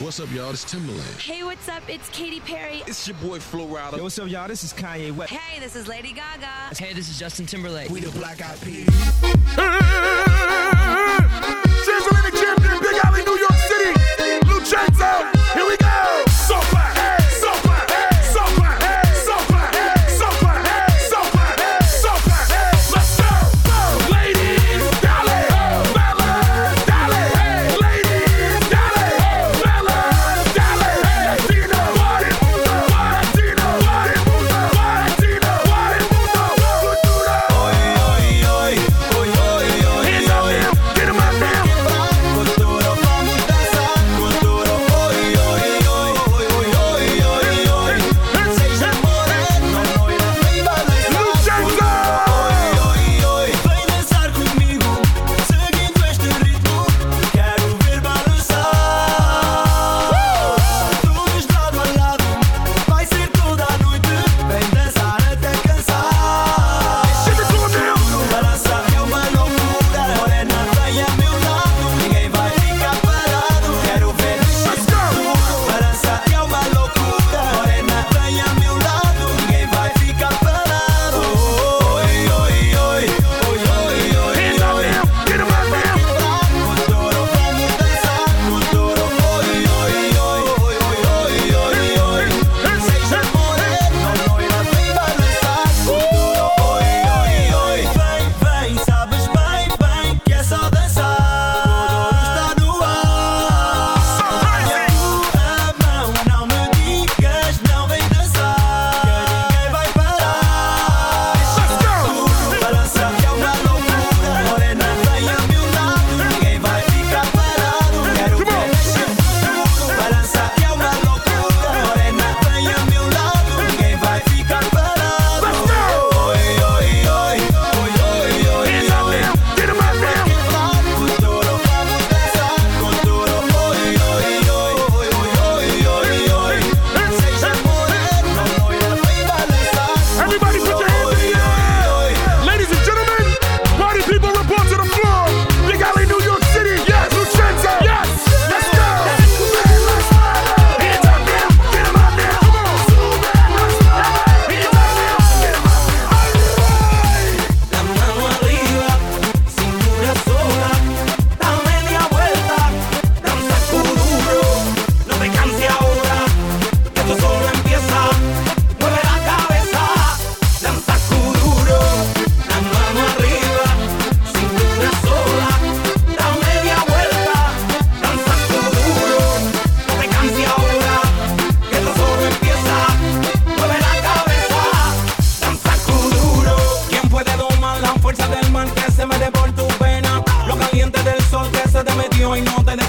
What's up, y'all? It's Timbaland. Hey, what's up? It's Katy Perry. It's your boy Flo Rida. Yo, what's up, y'all? This is Kanye West. Hey, this is Lady Gaga. Hey, this is Justin Timberlake. We the Black Eyed Peas.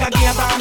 I aquí ya estamos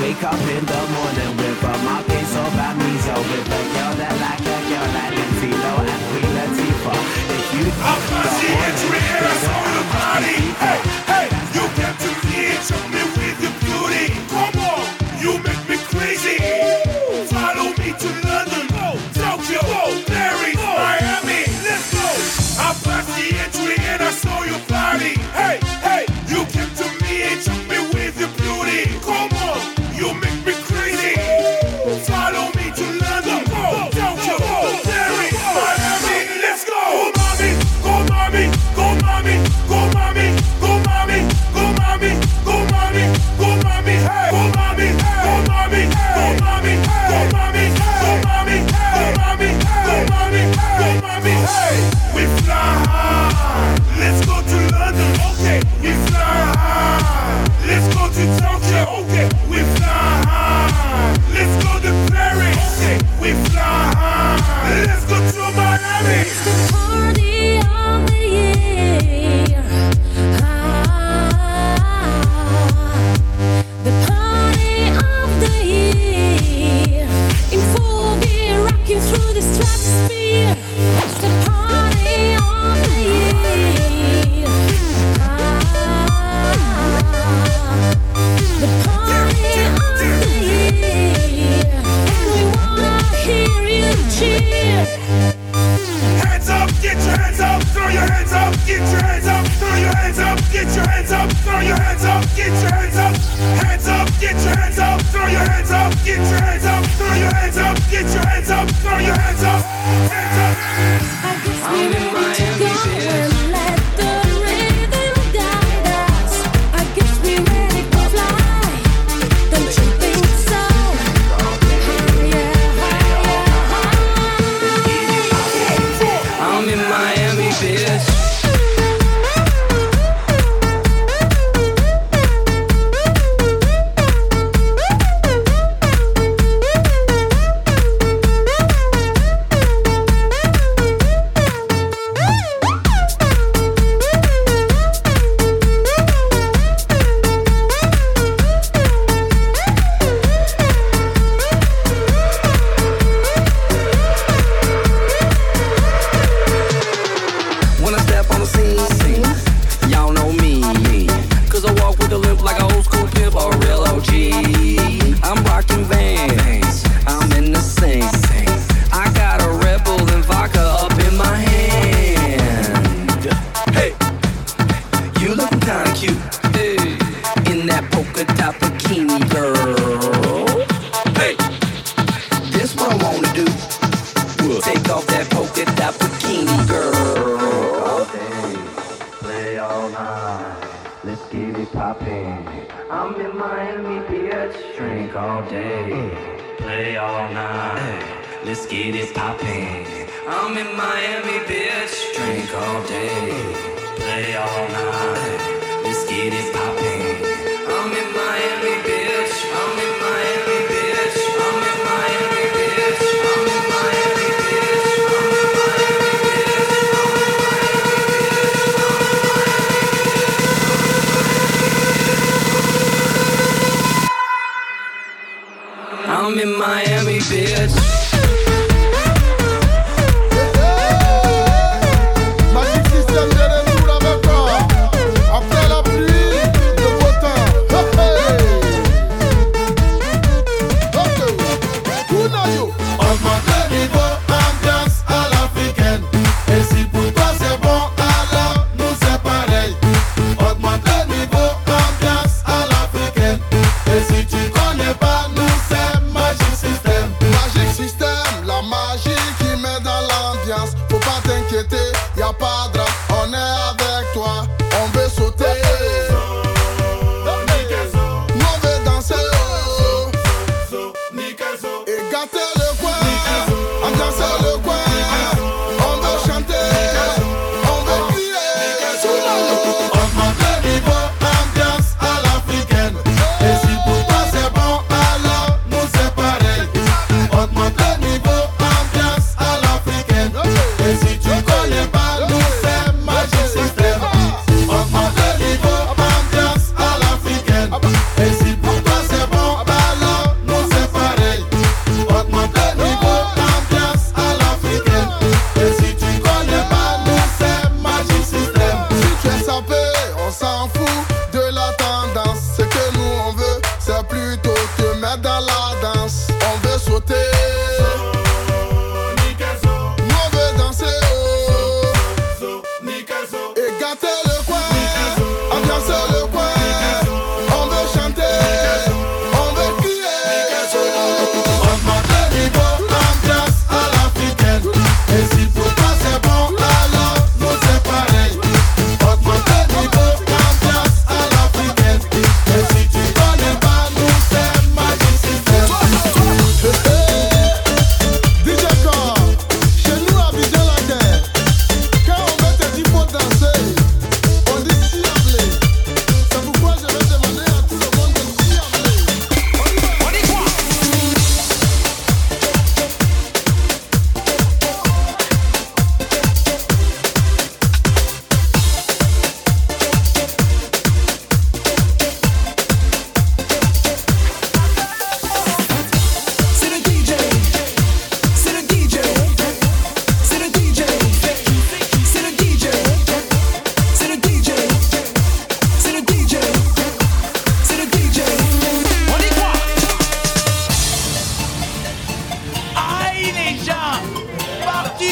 Wake up in the morning with a market so bad me with a girl that like a girl like Lindsay Low and Queen Latifah. If you think the morning, the body. Hey.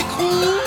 cool?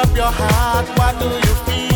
Up your heart, what do you feel?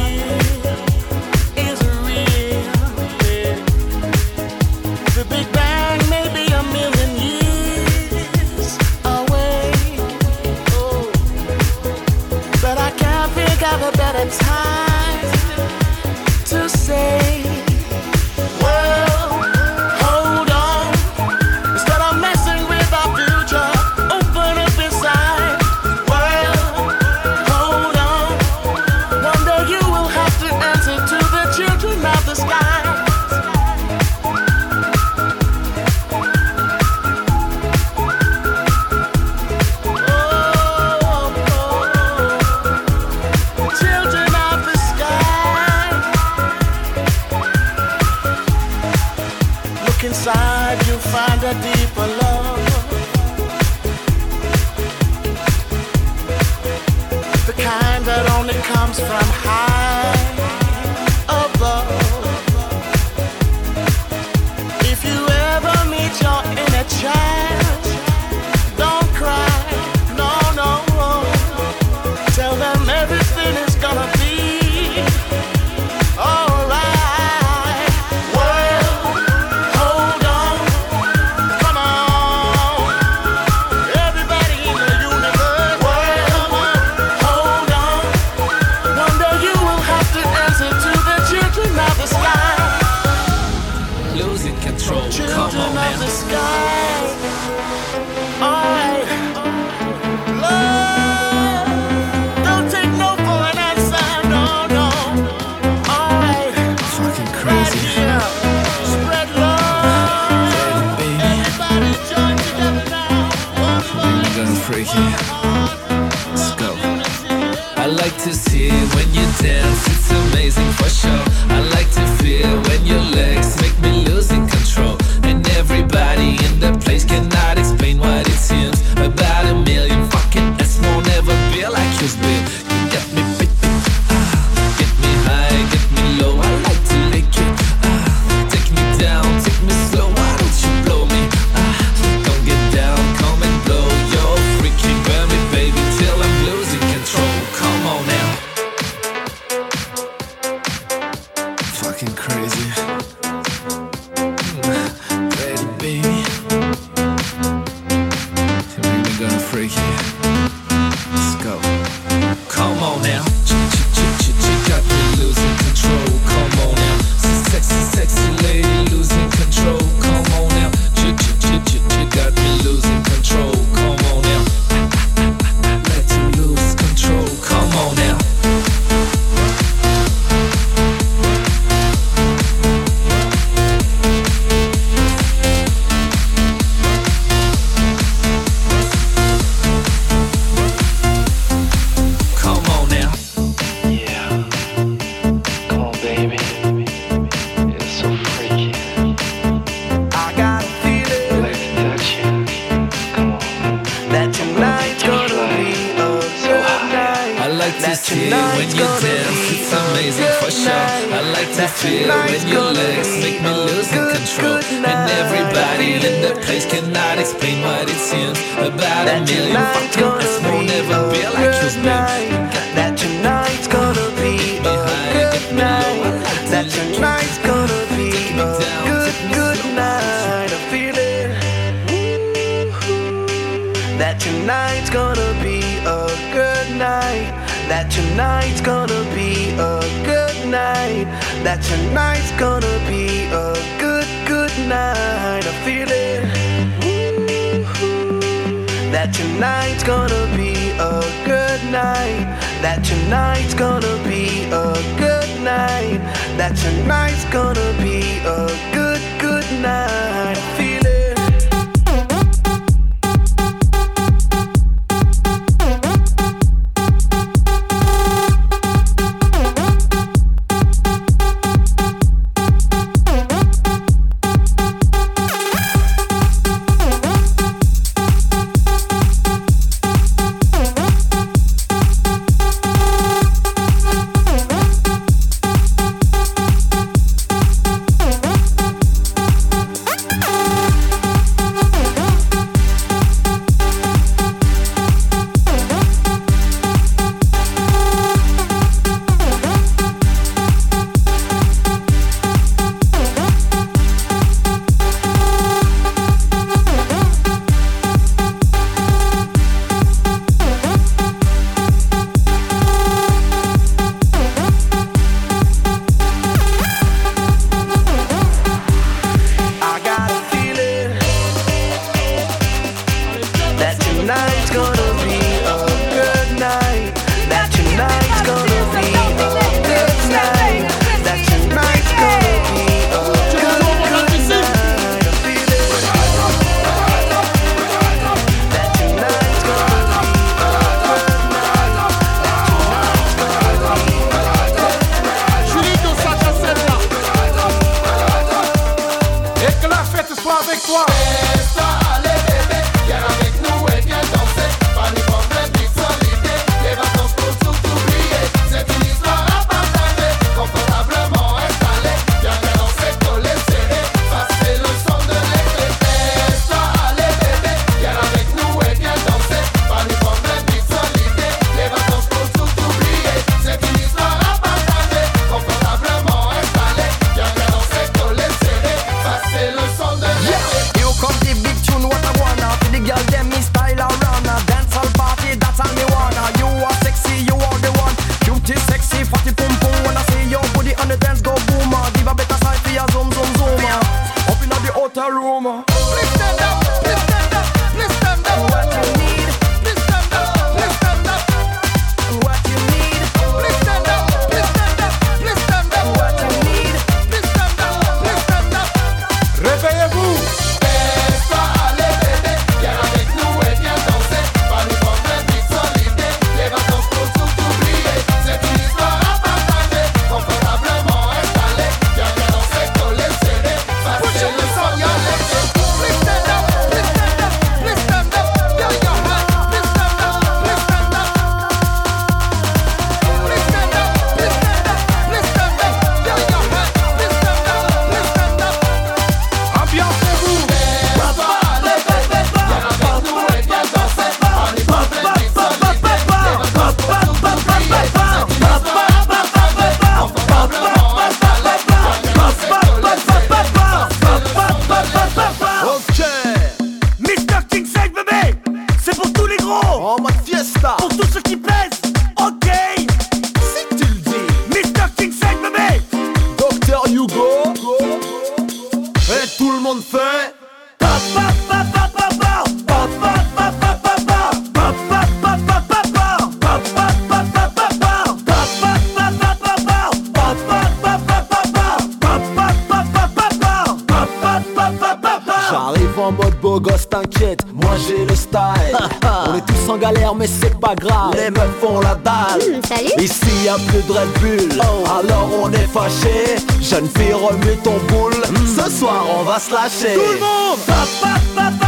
Les meufs font la dalle. Hum, salut. Ici y a plus de Red Bull. Oh. Alors on est fâché. Jeune fille remue ton boule. Hum. Ce soir on va se lâcher. Tout le monde. Pa, pa,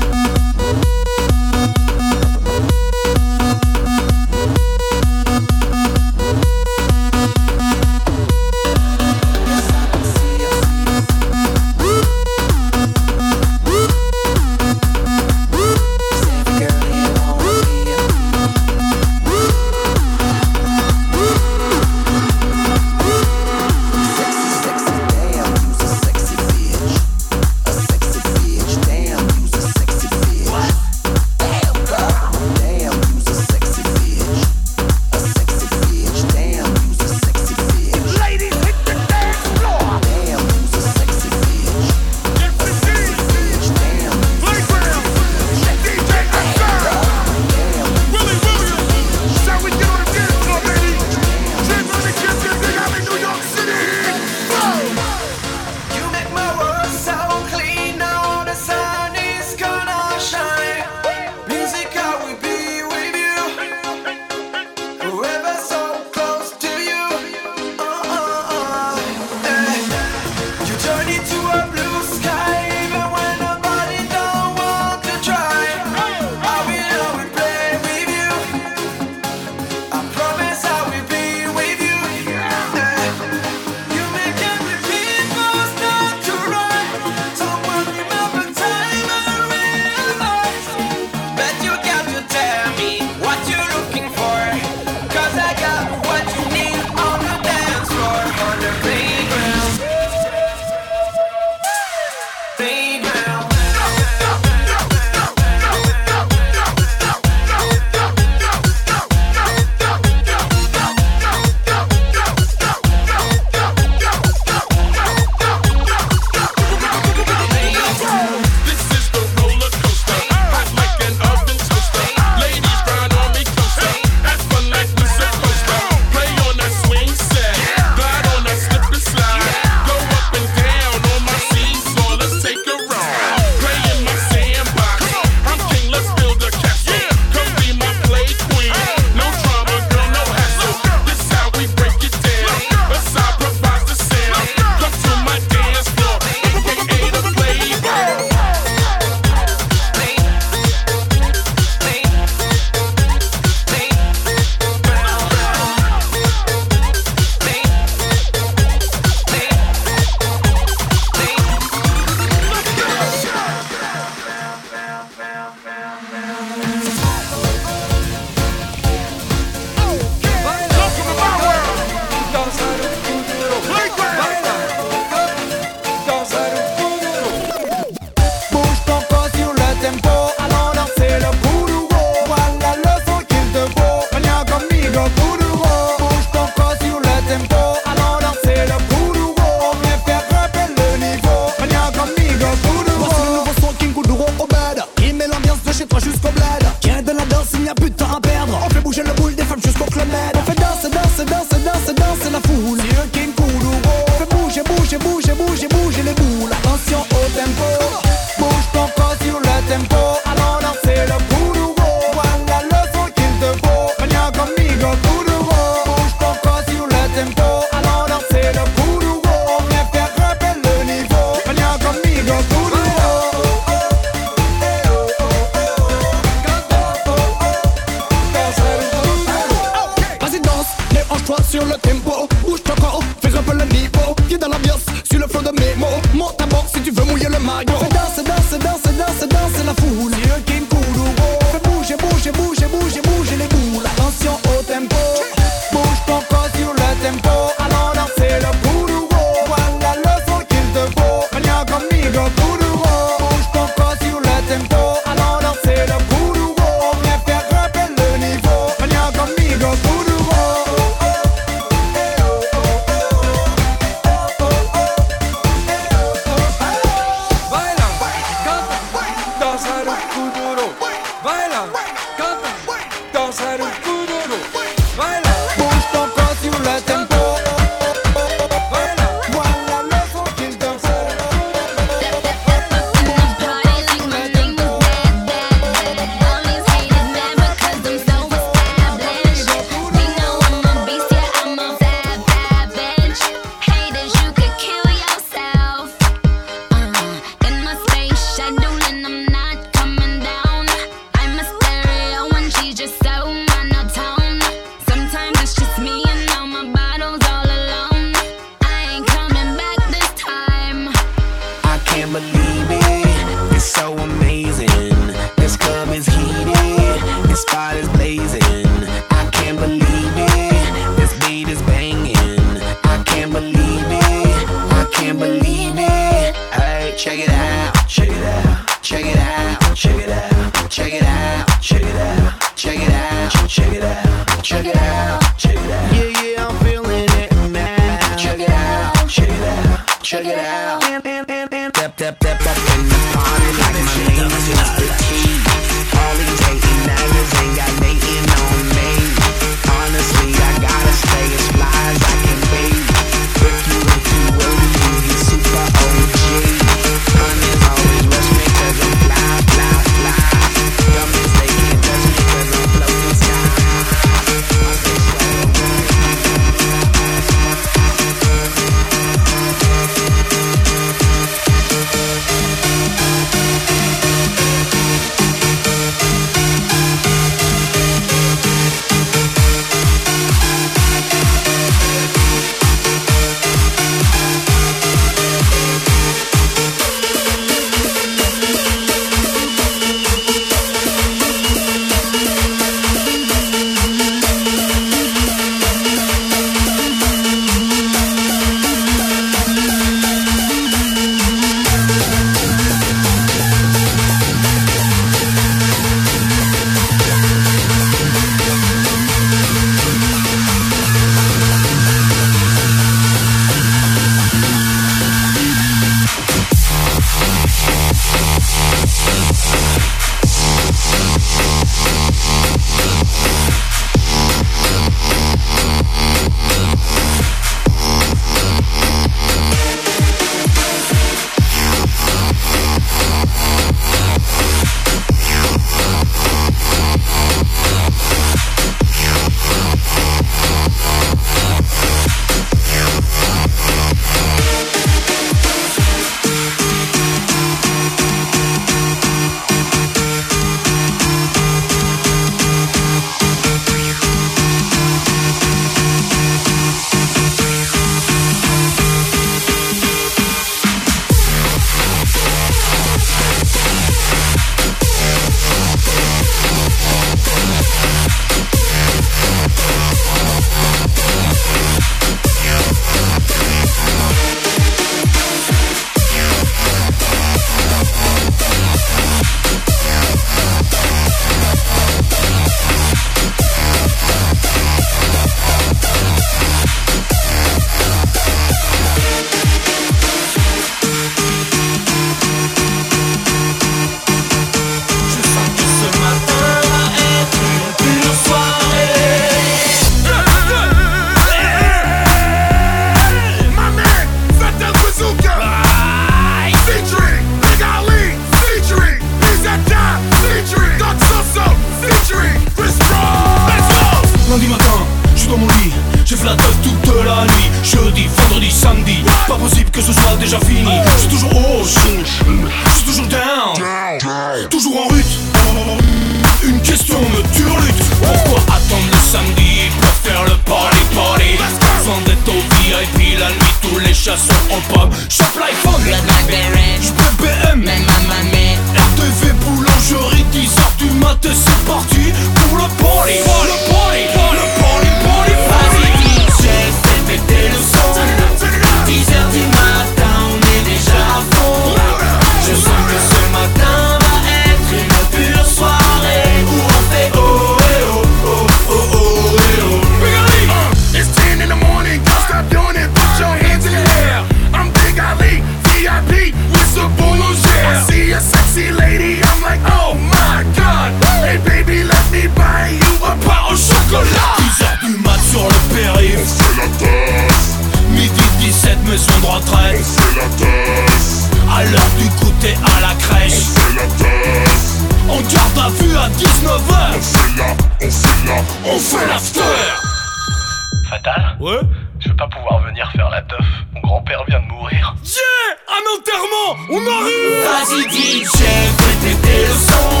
Ouais. Je vais pas pouvoir venir faire la teuf. Mon grand-père vient de mourir. Yeah Un enterrement On arrive Vas-y DJ, fais le son.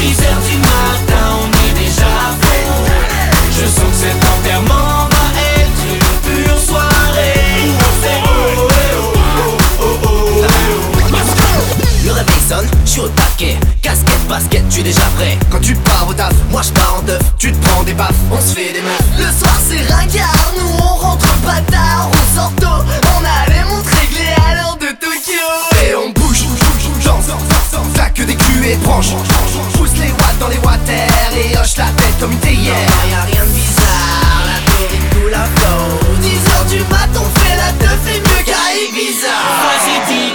10 heures du matin, on est déjà bon Je sens que cet enterrement va être une pure soirée. Le réveil sonne, je suis au taquet basket, tu es déjà prêt. Quand tu pars au taf, moi je pars en teuf. Tu te prends des baffes, on se fait des meufs. Le soir c'est ringard, nous on rentre pas tard, on sort tôt. On a les montres réglées à l'heure de Tokyo. Et on bouge, genre, ça que des culs et branches. Pousse les watts dans les water et hoche la tête comme une théière. Non, y rien de bizarre, la théorie coule à flot. 10h du mat, on fait la teuf et mieux qu'à Ibiza. Moi.